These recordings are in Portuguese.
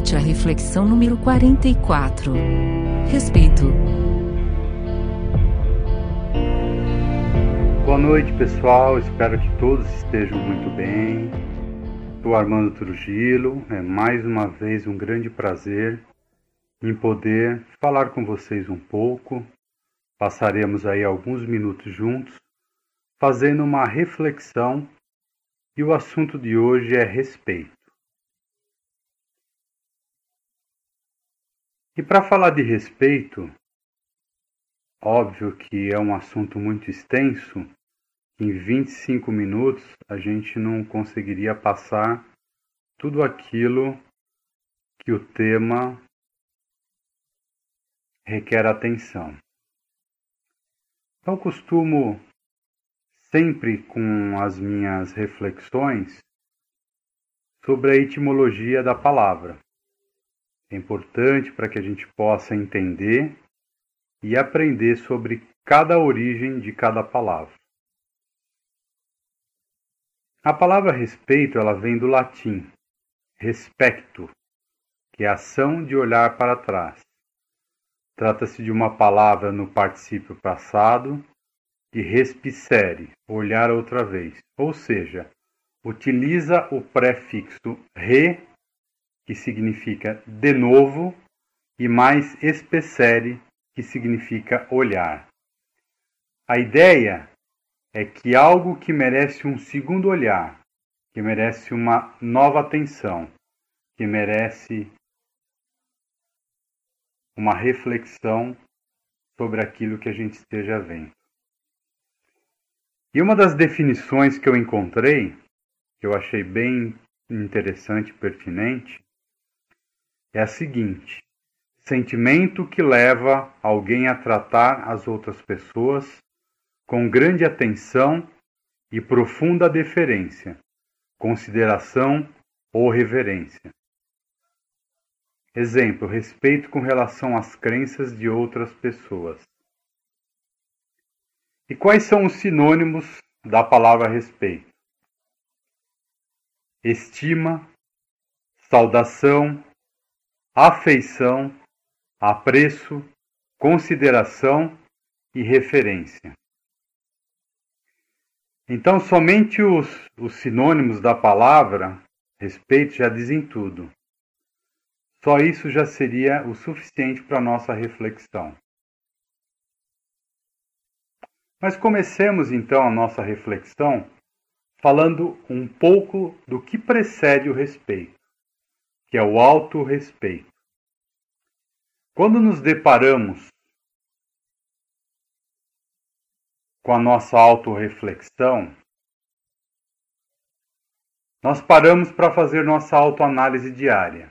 Medite a reflexão número 44. Respeito. Boa noite, pessoal. Espero que todos estejam muito bem. Sou Armando Trujillo. É mais uma vez um grande prazer em poder falar com vocês um pouco. Passaremos aí alguns minutos juntos, fazendo uma reflexão. E o assunto de hoje é respeito. E para falar de respeito, óbvio que é um assunto muito extenso, em 25 minutos a gente não conseguiria passar tudo aquilo que o tema requer atenção. Então costumo sempre com as minhas reflexões sobre a etimologia da palavra. É importante para que a gente possa entender e aprender sobre cada origem de cada palavra. A palavra respeito ela vem do latim respecto, que é a ação de olhar para trás. Trata-se de uma palavra no particípio passado de respicere, olhar outra vez, ou seja, utiliza o prefixo re que significa de novo, e mais especere, que significa olhar. A ideia é que algo que merece um segundo olhar, que merece uma nova atenção, que merece uma reflexão sobre aquilo que a gente esteja vendo. E uma das definições que eu encontrei, que eu achei bem interessante e pertinente, é a seguinte: sentimento que leva alguém a tratar as outras pessoas com grande atenção e profunda deferência, consideração ou reverência. Exemplo: respeito com relação às crenças de outras pessoas. E quais são os sinônimos da palavra respeito? Estima, saudação, afeição, apreço, consideração e referência. Então, somente os, os sinônimos da palavra respeito já dizem tudo. Só isso já seria o suficiente para nossa reflexão. Mas comecemos então a nossa reflexão falando um pouco do que precede o respeito que é o autorrespeito. Quando nos deparamos com a nossa autorreflexão, nós paramos para fazer nossa autoanálise diária.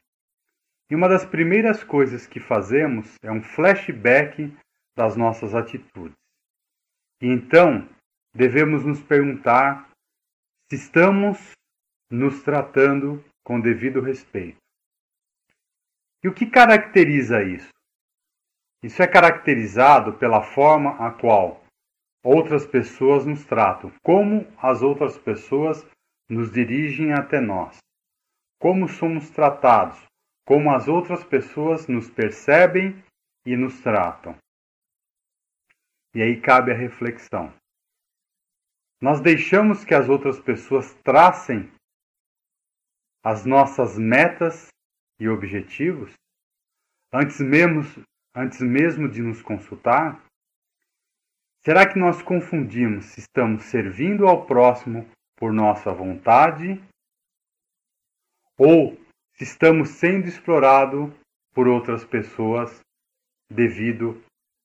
E uma das primeiras coisas que fazemos é um flashback das nossas atitudes. E então devemos nos perguntar se estamos nos tratando com devido respeito. E o que caracteriza isso? Isso é caracterizado pela forma a qual outras pessoas nos tratam, como as outras pessoas nos dirigem até nós, como somos tratados, como as outras pessoas nos percebem e nos tratam. E aí cabe a reflexão. Nós deixamos que as outras pessoas tracem as nossas metas e objetivos, antes mesmo, antes mesmo de nos consultar? Será que nós confundimos se estamos servindo ao próximo por nossa vontade ou se estamos sendo explorados por outras pessoas devido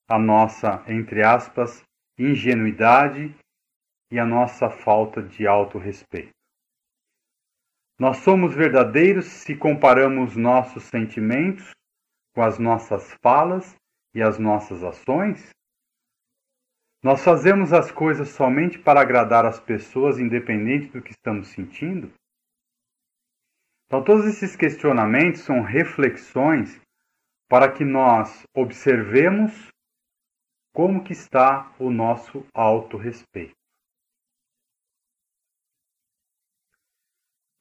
à nossa, entre aspas, ingenuidade e à nossa falta de autorrespeito? Nós somos verdadeiros se comparamos nossos sentimentos com as nossas falas e as nossas ações? Nós fazemos as coisas somente para agradar as pessoas, independente do que estamos sentindo? Então, todos esses questionamentos são reflexões para que nós observemos como que está o nosso autorrespeito.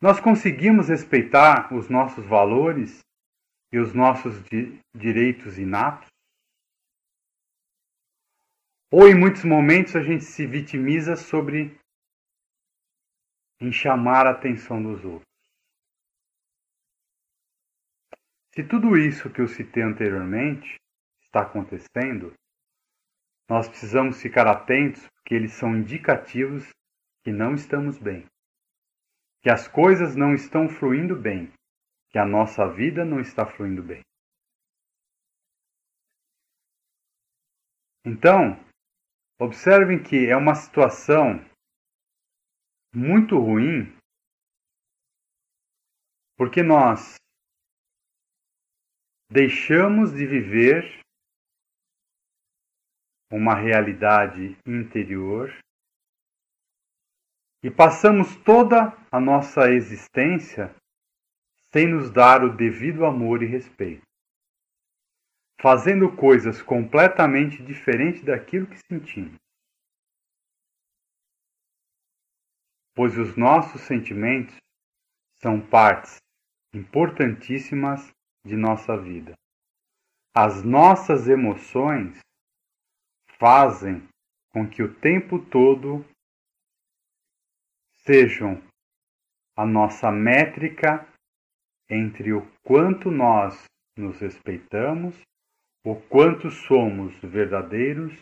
Nós conseguimos respeitar os nossos valores e os nossos di direitos inatos? Ou em muitos momentos a gente se vitimiza sobre em chamar a atenção dos outros. Se tudo isso que eu citei anteriormente está acontecendo, nós precisamos ficar atentos porque eles são indicativos que não estamos bem, que as coisas não estão fluindo bem, que a nossa vida não está fluindo bem. Então, observem que é uma situação muito ruim porque nós deixamos de viver uma realidade interior e passamos toda a nossa existência sem nos dar o devido amor e respeito, fazendo coisas completamente diferentes daquilo que sentimos. Pois os nossos sentimentos são partes importantíssimas de nossa vida. As nossas emoções fazem com que o tempo todo sejam a nossa métrica entre o quanto nós nos respeitamos, o quanto somos verdadeiros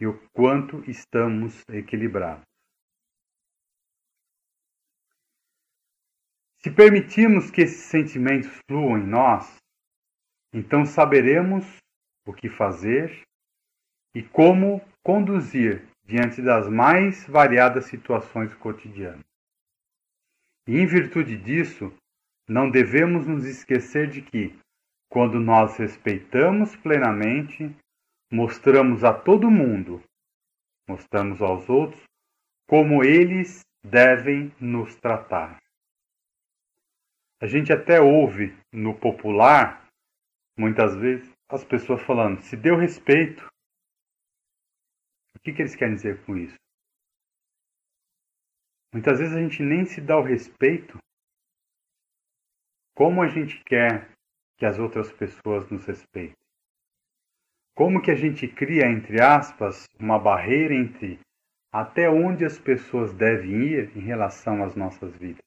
e o quanto estamos equilibrados. Se permitirmos que esses sentimentos fluam em nós, então saberemos o que fazer e como conduzir diante das mais variadas situações cotidianas. E em virtude disso, não devemos nos esquecer de que, quando nós respeitamos plenamente, mostramos a todo mundo, mostramos aos outros, como eles devem nos tratar. A gente até ouve no popular, muitas vezes, as pessoas falando: se deu respeito. O que, que eles querem dizer com isso? Muitas vezes a gente nem se dá o respeito como a gente quer que as outras pessoas nos respeitem? Como que a gente cria, entre aspas, uma barreira entre até onde as pessoas devem ir em relação às nossas vidas?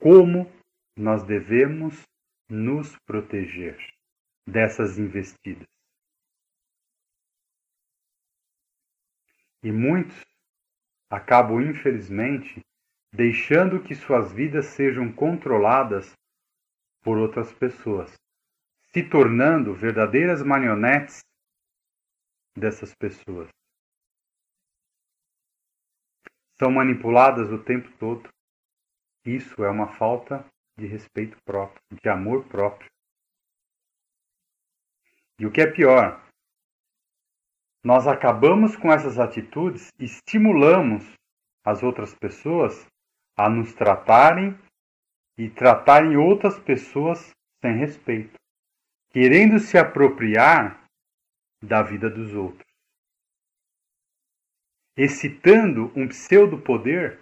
Como nós devemos nos proteger dessas investidas? E muitos acabam, infelizmente, deixando que suas vidas sejam controladas por outras pessoas, se tornando verdadeiras marionetes dessas pessoas. São manipuladas o tempo todo. Isso é uma falta de respeito próprio, de amor próprio. E o que é pior, nós acabamos com essas atitudes, estimulamos as outras pessoas a nos tratarem e tratarem outras pessoas sem respeito, querendo se apropriar da vida dos outros, excitando um pseudo-poder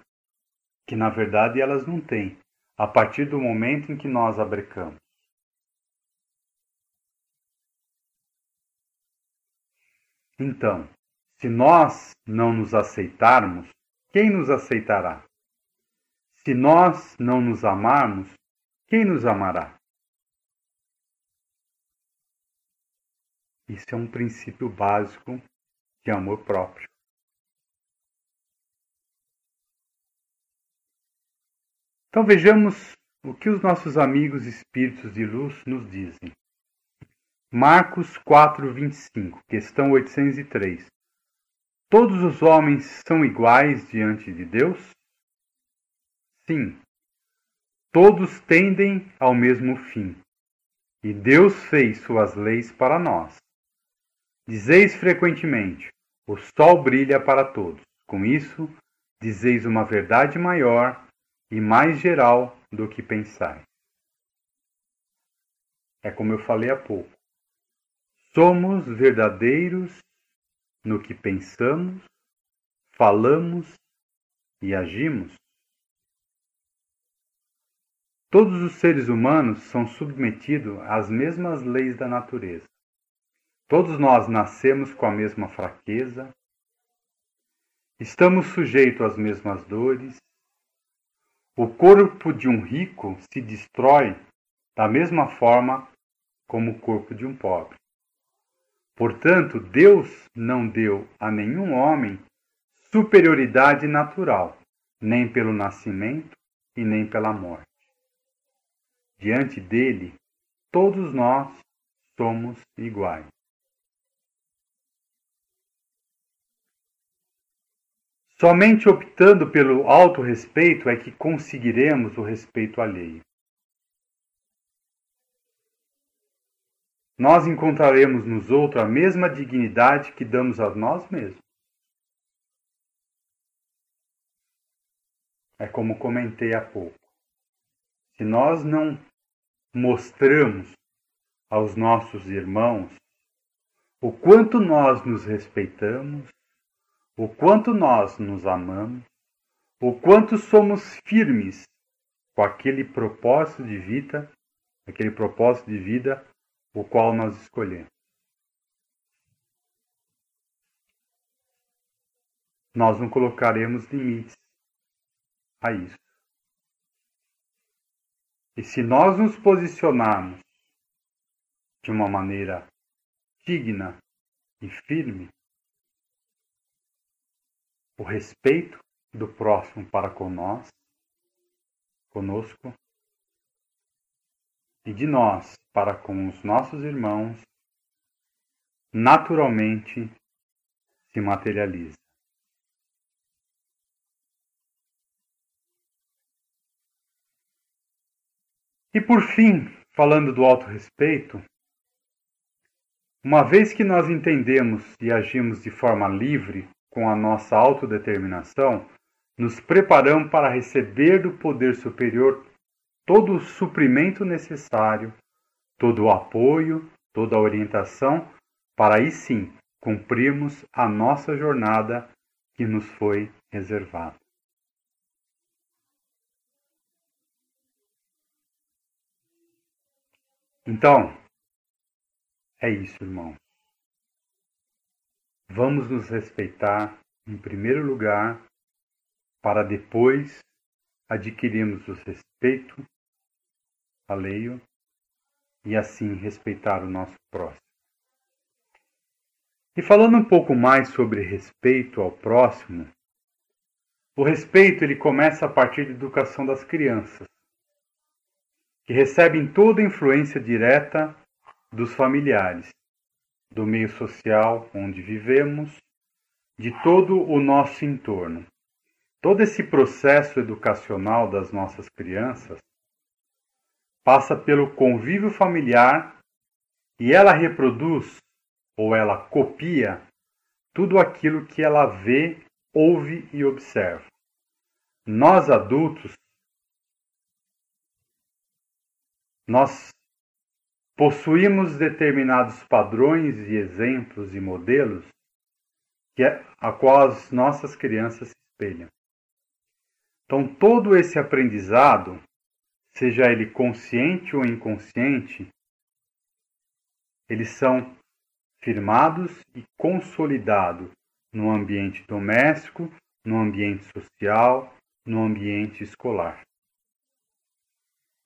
que na verdade elas não têm, a partir do momento em que nós abrecamos. Então, se nós não nos aceitarmos, quem nos aceitará? Se nós não nos amarmos, quem nos amará? Isso é um princípio básico de amor próprio. Então vejamos o que os nossos amigos espíritos de luz nos dizem. Marcos 4:25, questão 803. Todos os homens são iguais diante de Deus? Sim, todos tendem ao mesmo fim, e Deus fez suas leis para nós. Dizeis frequentemente: o sol brilha para todos. Com isso, dizeis uma verdade maior e mais geral do que pensais. É como eu falei há pouco. Somos verdadeiros no que pensamos, falamos e agimos Todos os seres humanos são submetidos às mesmas leis da natureza. Todos nós nascemos com a mesma fraqueza, estamos sujeitos às mesmas dores. O corpo de um rico se destrói da mesma forma como o corpo de um pobre. Portanto, Deus não deu a nenhum homem superioridade natural, nem pelo nascimento e nem pela morte. Diante dele, todos nós somos iguais. Somente optando pelo autorrespeito é que conseguiremos o respeito alheio. Nós encontraremos nos outros a mesma dignidade que damos a nós mesmos. É como comentei há pouco. Se nós não mostramos aos nossos irmãos o quanto nós nos respeitamos, o quanto nós nos amamos, o quanto somos firmes com aquele propósito de vida, aquele propósito de vida o qual nós escolhemos. Nós não colocaremos limites a isso. E se nós nos posicionarmos de uma maneira digna e firme, o respeito do próximo para nós, conosco, e de nós para com os nossos irmãos, naturalmente se materializa. E por fim, falando do autorrespeito, uma vez que nós entendemos e agimos de forma livre com a nossa autodeterminação, nos preparamos para receber do poder superior todo o suprimento necessário, todo o apoio, toda a orientação, para aí sim cumprirmos a nossa jornada que nos foi reservada. Então, é isso, irmãos. Vamos nos respeitar em primeiro lugar, para depois adquirirmos o respeito alheio e assim respeitar o nosso próximo. E falando um pouco mais sobre respeito ao próximo, o respeito ele começa a partir da educação das crianças que recebem toda a influência direta dos familiares, do meio social onde vivemos, de todo o nosso entorno. Todo esse processo educacional das nossas crianças passa pelo convívio familiar e ela reproduz ou ela copia tudo aquilo que ela vê, ouve e observa. Nós adultos Nós possuímos determinados padrões e exemplos e modelos que é, a qual as nossas crianças se espelham. Então, todo esse aprendizado, seja ele consciente ou inconsciente, eles são firmados e consolidados no ambiente doméstico, no ambiente social, no ambiente escolar.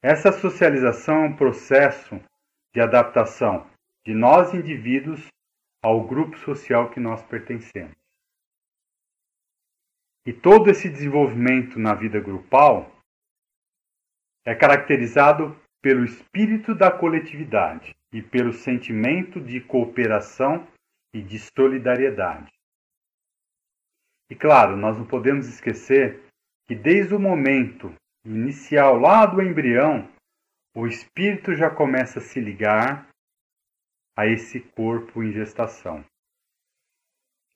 Essa socialização é um processo de adaptação de nós indivíduos ao grupo social que nós pertencemos. E todo esse desenvolvimento na vida grupal é caracterizado pelo espírito da coletividade e pelo sentimento de cooperação e de solidariedade. E claro, nós não podemos esquecer que desde o momento inicial lá do embrião, o espírito já começa a se ligar a esse corpo em gestação.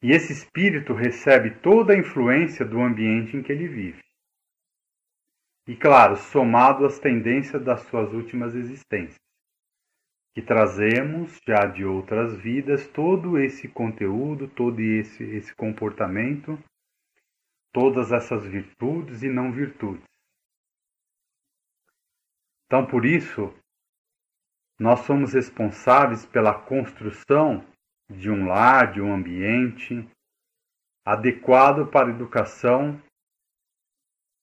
E esse espírito recebe toda a influência do ambiente em que ele vive. E claro, somado às tendências das suas últimas existências, que trazemos já de outras vidas todo esse conteúdo, todo esse, esse comportamento, todas essas virtudes e não virtudes Então, por isso, nós somos responsáveis pela construção de um lar, de um ambiente adequado para a educação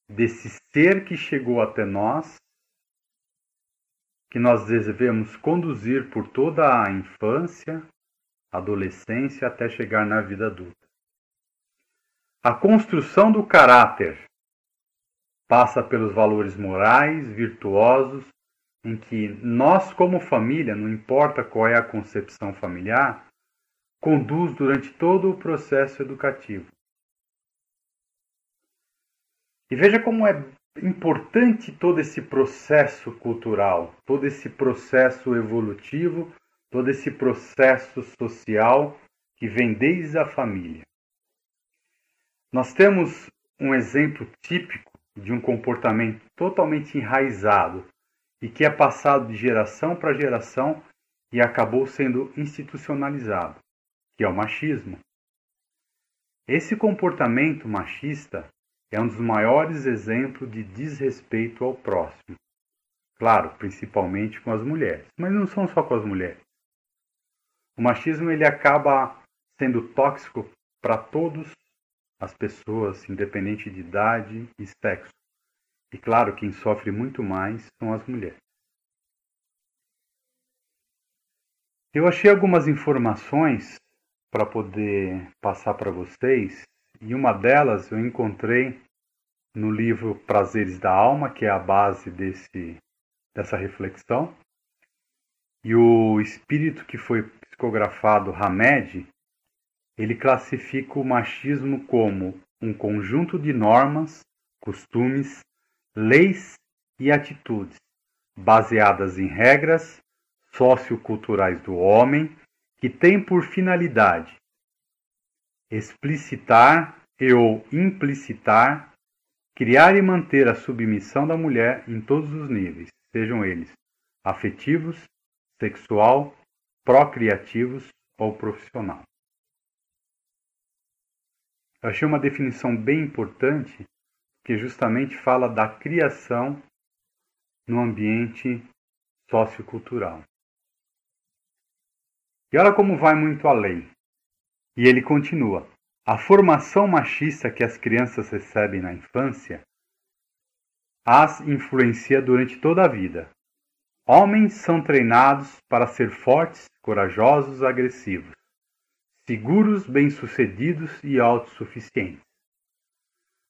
desse ser que chegou até nós, que nós devemos conduzir por toda a infância, adolescência até chegar na vida adulta. A construção do caráter passa pelos valores morais, virtuosos, em que nós, como família, não importa qual é a concepção familiar, conduz durante todo o processo educativo. E veja como é importante todo esse processo cultural, todo esse processo evolutivo, todo esse processo social que vem desde a família. Nós temos um exemplo típico de um comportamento totalmente enraizado e que é passado de geração para geração e acabou sendo institucionalizado, que é o machismo. Esse comportamento machista é um dos maiores exemplos de desrespeito ao próximo. Claro, principalmente com as mulheres, mas não são só com as mulheres. O machismo ele acaba sendo tóxico para todos as pessoas, independente de idade e sexo. E claro, quem sofre muito mais são as mulheres. Eu achei algumas informações para poder passar para vocês, e uma delas eu encontrei no livro Prazeres da Alma, que é a base desse, dessa reflexão. E o espírito que foi psicografado, Hamed, ele classifica o machismo como um conjunto de normas, costumes, leis e atitudes baseadas em regras socioculturais do homem que têm por finalidade explicitar e ou implicitar, criar e manter a submissão da mulher em todos os níveis, sejam eles afetivos, sexual, procriativos ou profissional. Eu achei uma definição bem importante que justamente fala da criação no ambiente sociocultural. E olha como vai muito além. E ele continua: a formação machista que as crianças recebem na infância as influencia durante toda a vida. Homens são treinados para ser fortes, corajosos, agressivos seguros, bem-sucedidos e autossuficientes.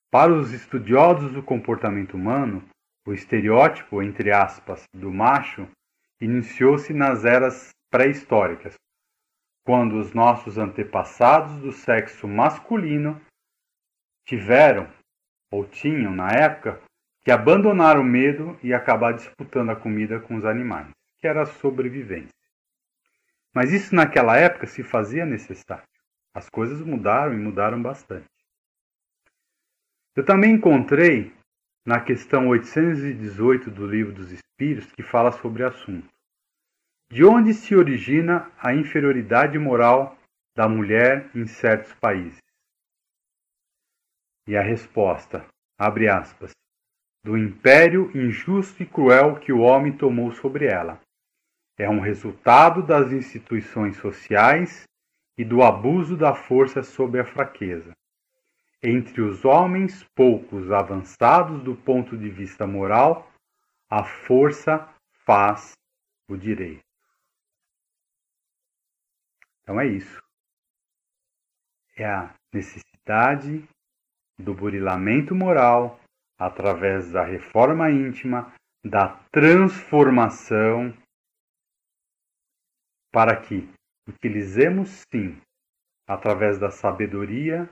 Para os estudiosos do comportamento humano, o estereótipo, entre aspas, do macho iniciou-se nas eras pré-históricas, quando os nossos antepassados do sexo masculino tiveram, ou tinham na época, que abandonar o medo e acabar disputando a comida com os animais, que era a sobrevivência. Mas isso naquela época se fazia necessário. As coisas mudaram e mudaram bastante. Eu também encontrei na questão 818 do Livro dos Espíritos que fala sobre o assunto. De onde se origina a inferioridade moral da mulher em certos países? E a resposta, abre aspas, do império injusto e cruel que o homem tomou sobre ela, é um resultado das instituições sociais e do abuso da força sobre a fraqueza. Entre os homens poucos avançados do ponto de vista moral, a força faz o direito. Então é isso. É a necessidade do burilamento moral através da reforma íntima, da transformação para que utilizemos sim, através da sabedoria,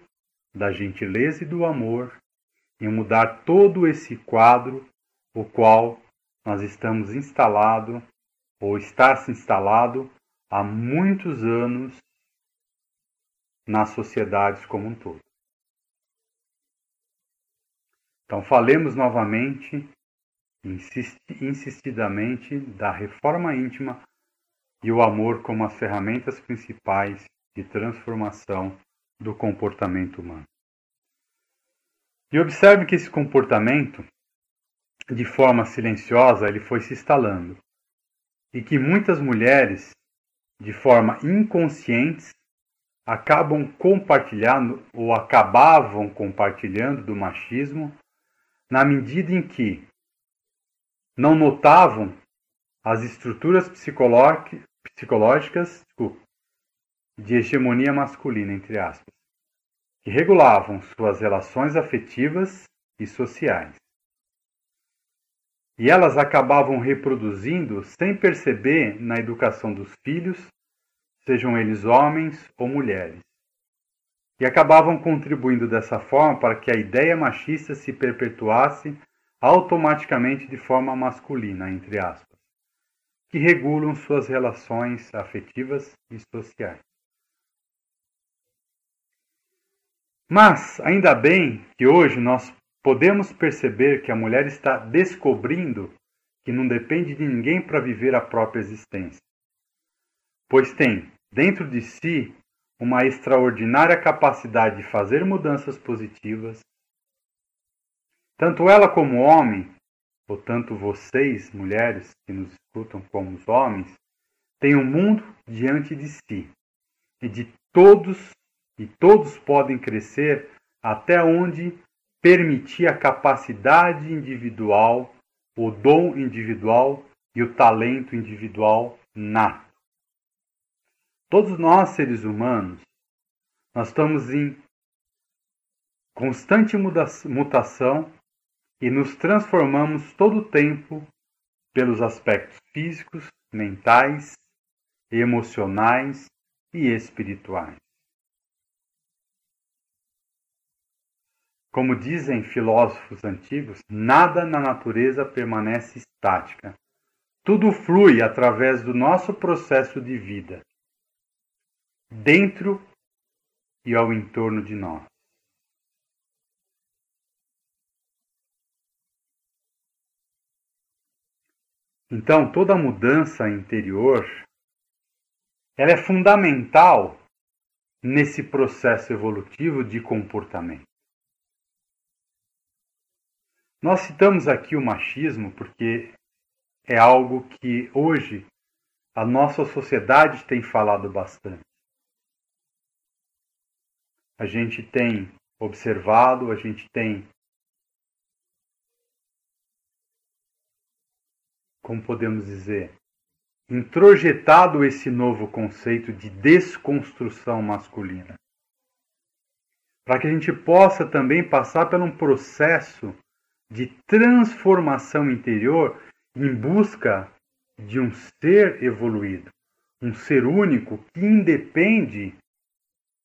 da gentileza e do amor, em mudar todo esse quadro, o qual nós estamos instalado ou está se instalado há muitos anos nas sociedades como um todo. Então falemos novamente, insistidamente, da reforma íntima e o amor como as ferramentas principais de transformação do comportamento humano. E observe que esse comportamento de forma silenciosa, ele foi se instalando. E que muitas mulheres, de forma inconsciente, acabam compartilhando ou acabavam compartilhando do machismo na medida em que não notavam as estruturas psicológicas de hegemonia masculina, entre aspas, que regulavam suas relações afetivas e sociais. E elas acabavam reproduzindo sem perceber na educação dos filhos, sejam eles homens ou mulheres. E acabavam contribuindo dessa forma para que a ideia machista se perpetuasse automaticamente de forma masculina, entre aspas, que regulam suas relações afetivas e sociais. Mas, ainda bem que hoje nós podemos perceber que a mulher está descobrindo que não depende de ninguém para viver a própria existência, pois tem dentro de si uma extraordinária capacidade de fazer mudanças positivas. Tanto ela como o homem, ou tanto vocês, mulheres que nos escutam como os homens, têm um mundo diante de si e de todos e todos podem crescer até onde permitir a capacidade individual, o dom individual e o talento individual nato. Todos nós, seres humanos, nós estamos em constante mutação e nos transformamos todo o tempo pelos aspectos físicos, mentais, emocionais e espirituais. Como dizem filósofos antigos, nada na natureza permanece estática. Tudo flui através do nosso processo de vida, dentro e ao entorno de nós. Então, toda mudança interior ela é fundamental nesse processo evolutivo de comportamento. Nós citamos aqui o machismo porque é algo que hoje a nossa sociedade tem falado bastante. A gente tem observado, a gente tem, como podemos dizer, introjetado esse novo conceito de desconstrução masculina. Para que a gente possa também passar por um processo de transformação interior em busca de um ser evoluído, um ser único que independe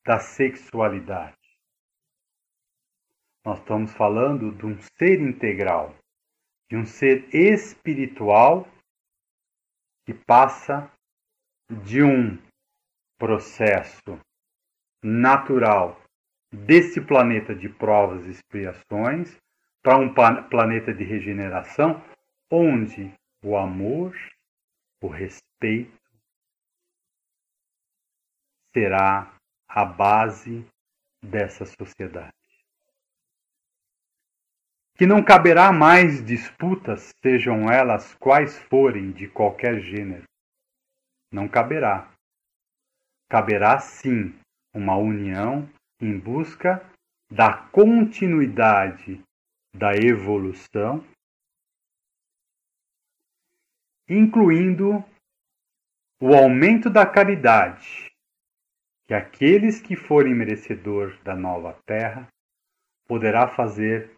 da sexualidade. Nós estamos falando de um ser integral, de um ser espiritual que passa de um processo natural desse planeta de provas e expiações para um planeta de regeneração onde o amor, o respeito será a base dessa sociedade. Que não caberá mais disputas, sejam elas quais forem de qualquer gênero. Não caberá. Caberá sim uma união em busca da continuidade da evolução, incluindo o aumento da caridade, que aqueles que forem merecedor da nova terra poderá fazer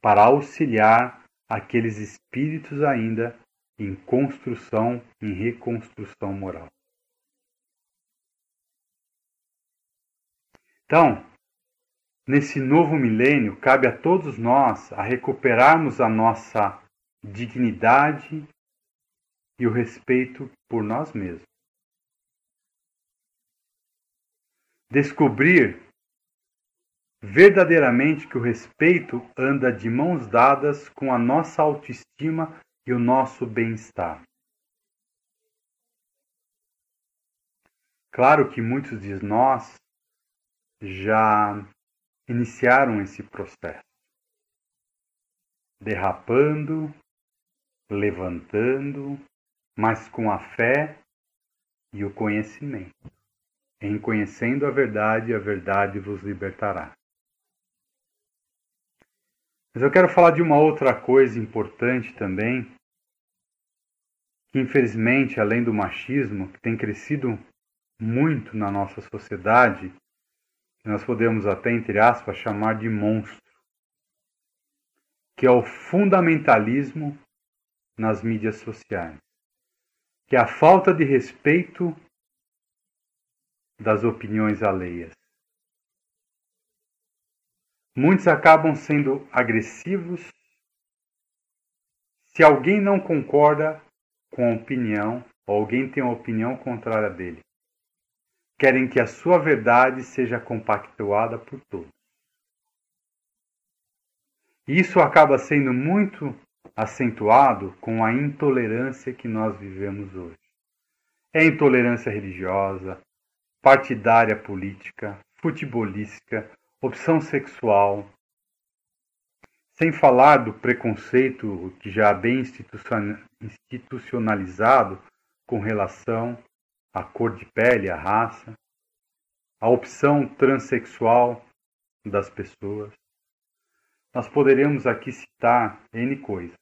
para auxiliar aqueles espíritos ainda em construção, em reconstrução moral. Então, Nesse novo milênio, cabe a todos nós a recuperarmos a nossa dignidade e o respeito por nós mesmos. Descobrir verdadeiramente que o respeito anda de mãos dadas com a nossa autoestima e o nosso bem-estar. Claro que muitos de nós já iniciaram esse processo. derrapando, levantando, mas com a fé e o conhecimento. Em conhecendo a verdade, a verdade vos libertará. Mas eu quero falar de uma outra coisa importante também, que infelizmente, além do machismo, que tem crescido muito na nossa sociedade, que nós podemos até, entre aspas, chamar de monstro, que é o fundamentalismo nas mídias sociais, que é a falta de respeito das opiniões alheias. Muitos acabam sendo agressivos se alguém não concorda com a opinião ou alguém tem uma opinião contrária dele. Querem que a sua verdade seja compactuada por todos. Isso acaba sendo muito acentuado com a intolerância que nós vivemos hoje. É intolerância religiosa, partidária política, futebolística, opção sexual, sem falar do preconceito que já bem institucionalizado com relação à cor de pele, à raça, a opção transexual das pessoas. Nós poderemos aqui citar N coisas.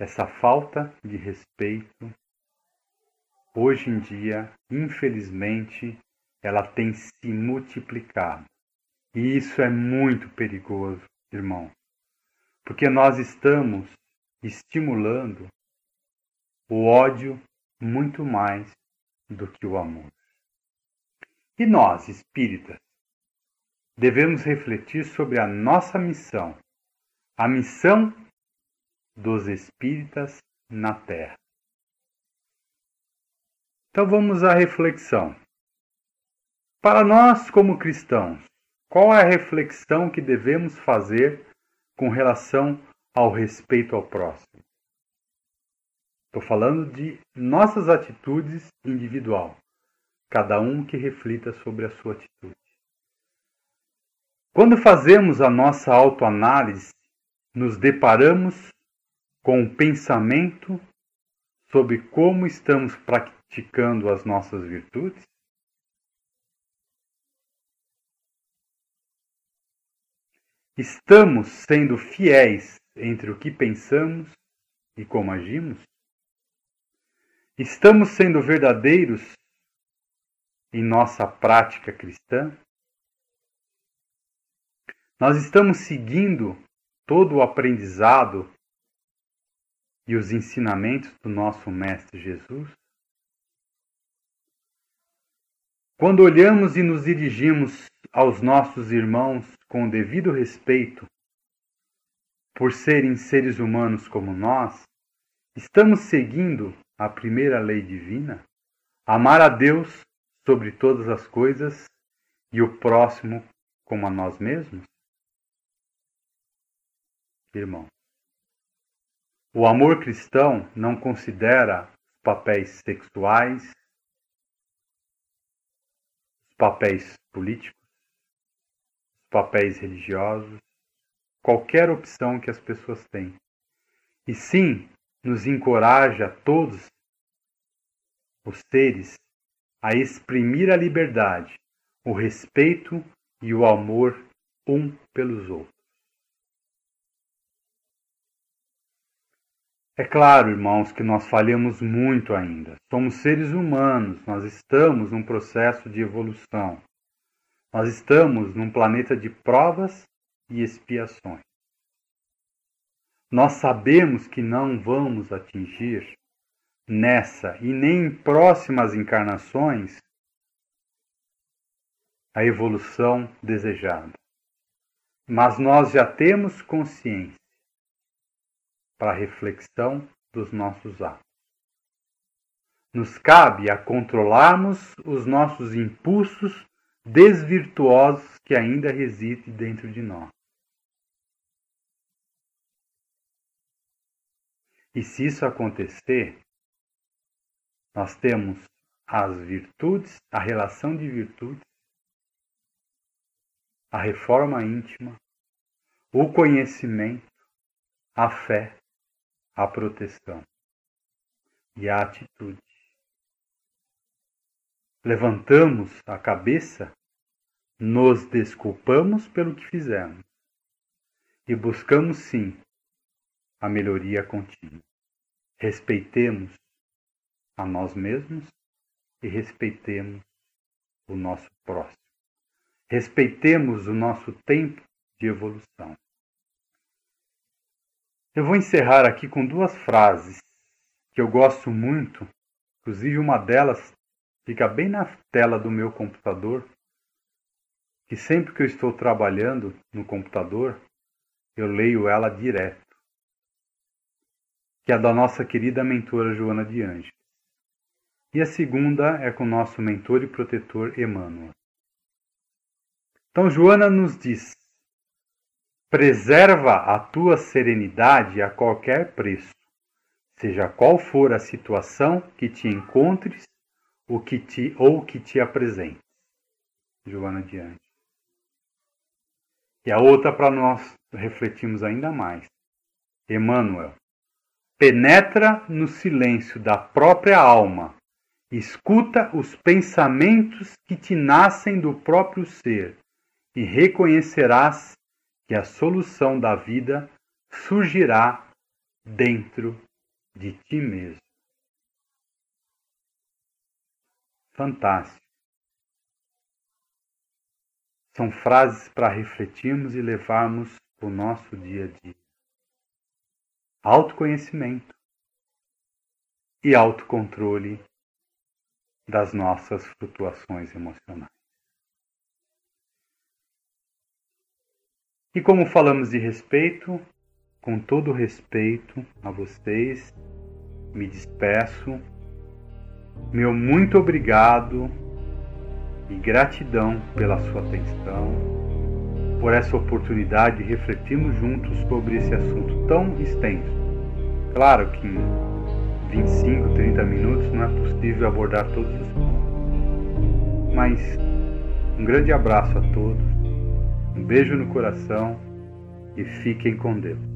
Essa falta de respeito, hoje em dia, infelizmente, ela tem se multiplicado. E isso é muito perigoso, irmão, porque nós estamos estimulando o ódio muito mais do que o amor. E nós, espíritas, devemos refletir sobre a nossa missão, a missão dos espíritas na Terra. Então vamos à reflexão. Para nós, como cristãos, qual é a reflexão que devemos fazer com relação ao respeito ao próximo? Estou falando de nossas atitudes individual, cada um que reflita sobre a sua atitude. Quando fazemos a nossa autoanálise, nos deparamos com um pensamento sobre como estamos praticando as nossas virtudes? Estamos sendo fiéis entre o que pensamos e como agimos? Estamos sendo verdadeiros em nossa prática cristã? Nós estamos seguindo todo o aprendizado e os ensinamentos do nosso Mestre Jesus? Quando olhamos e nos dirigimos aos nossos irmãos com o devido respeito, por serem seres humanos como nós, estamos seguindo a primeira lei divina? Amar a Deus sobre todas as coisas e o próximo como a nós mesmos? Irmão, o amor cristão não considera papéis sexuais, papéis políticos, papéis religiosos, qualquer opção que as pessoas têm. E sim, nos encoraja a todos os seres a exprimir a liberdade, o respeito e o amor um pelos outros. É claro, irmãos, que nós falhamos muito ainda. Somos seres humanos, nós estamos num processo de evolução. Nós estamos num planeta de provas e expiações. Nós sabemos que não vamos atingir nessa e nem em próximas encarnações a evolução desejada. Mas nós já temos consciência para a reflexão dos nossos atos. Nos cabe a controlarmos os nossos impulsos desvirtuosos que ainda residem dentro de nós. E se isso acontecer, nós temos as virtudes, a relação de virtudes, a reforma íntima, o conhecimento, a fé, a proteção e a atitude. Levantamos a cabeça, nos desculpamos pelo que fizemos e buscamos sim a melhoria contínua. Respeitemos a nós mesmos e respeitemos o nosso próximo. Respeitemos o nosso tempo de evolução. Eu vou encerrar aqui com duas frases que eu gosto muito, inclusive uma delas fica bem na tela do meu computador, que sempre que eu estou trabalhando no computador, eu leio ela direto, que é da nossa querida mentora Joana de Anjos. E a segunda é com o nosso mentor e protetor Emmanuel. Então Joana nos diz: preserva a tua serenidade a qualquer preço, seja qual for a situação que te encontres o que te, ou que te apresentes. Joana diante. E a outra para nós refletirmos ainda mais. Emmanuel. Penetra no silêncio da própria alma. Escuta os pensamentos que te nascem do próprio ser e reconhecerás que a solução da vida surgirá dentro de ti mesmo. Fantástico. São frases para refletirmos e levarmos o nosso dia a dia. Autoconhecimento e autocontrole das nossas flutuações emocionais. E como falamos de respeito, com todo respeito a vocês, me despeço. Meu muito obrigado e gratidão pela sua atenção, por essa oportunidade de refletirmos juntos sobre esse assunto tão extenso. Claro que em 25, 30 minutos não é possível abordar todos os pontos. Mas um grande abraço a todos um beijo no coração e fiquem com Deus.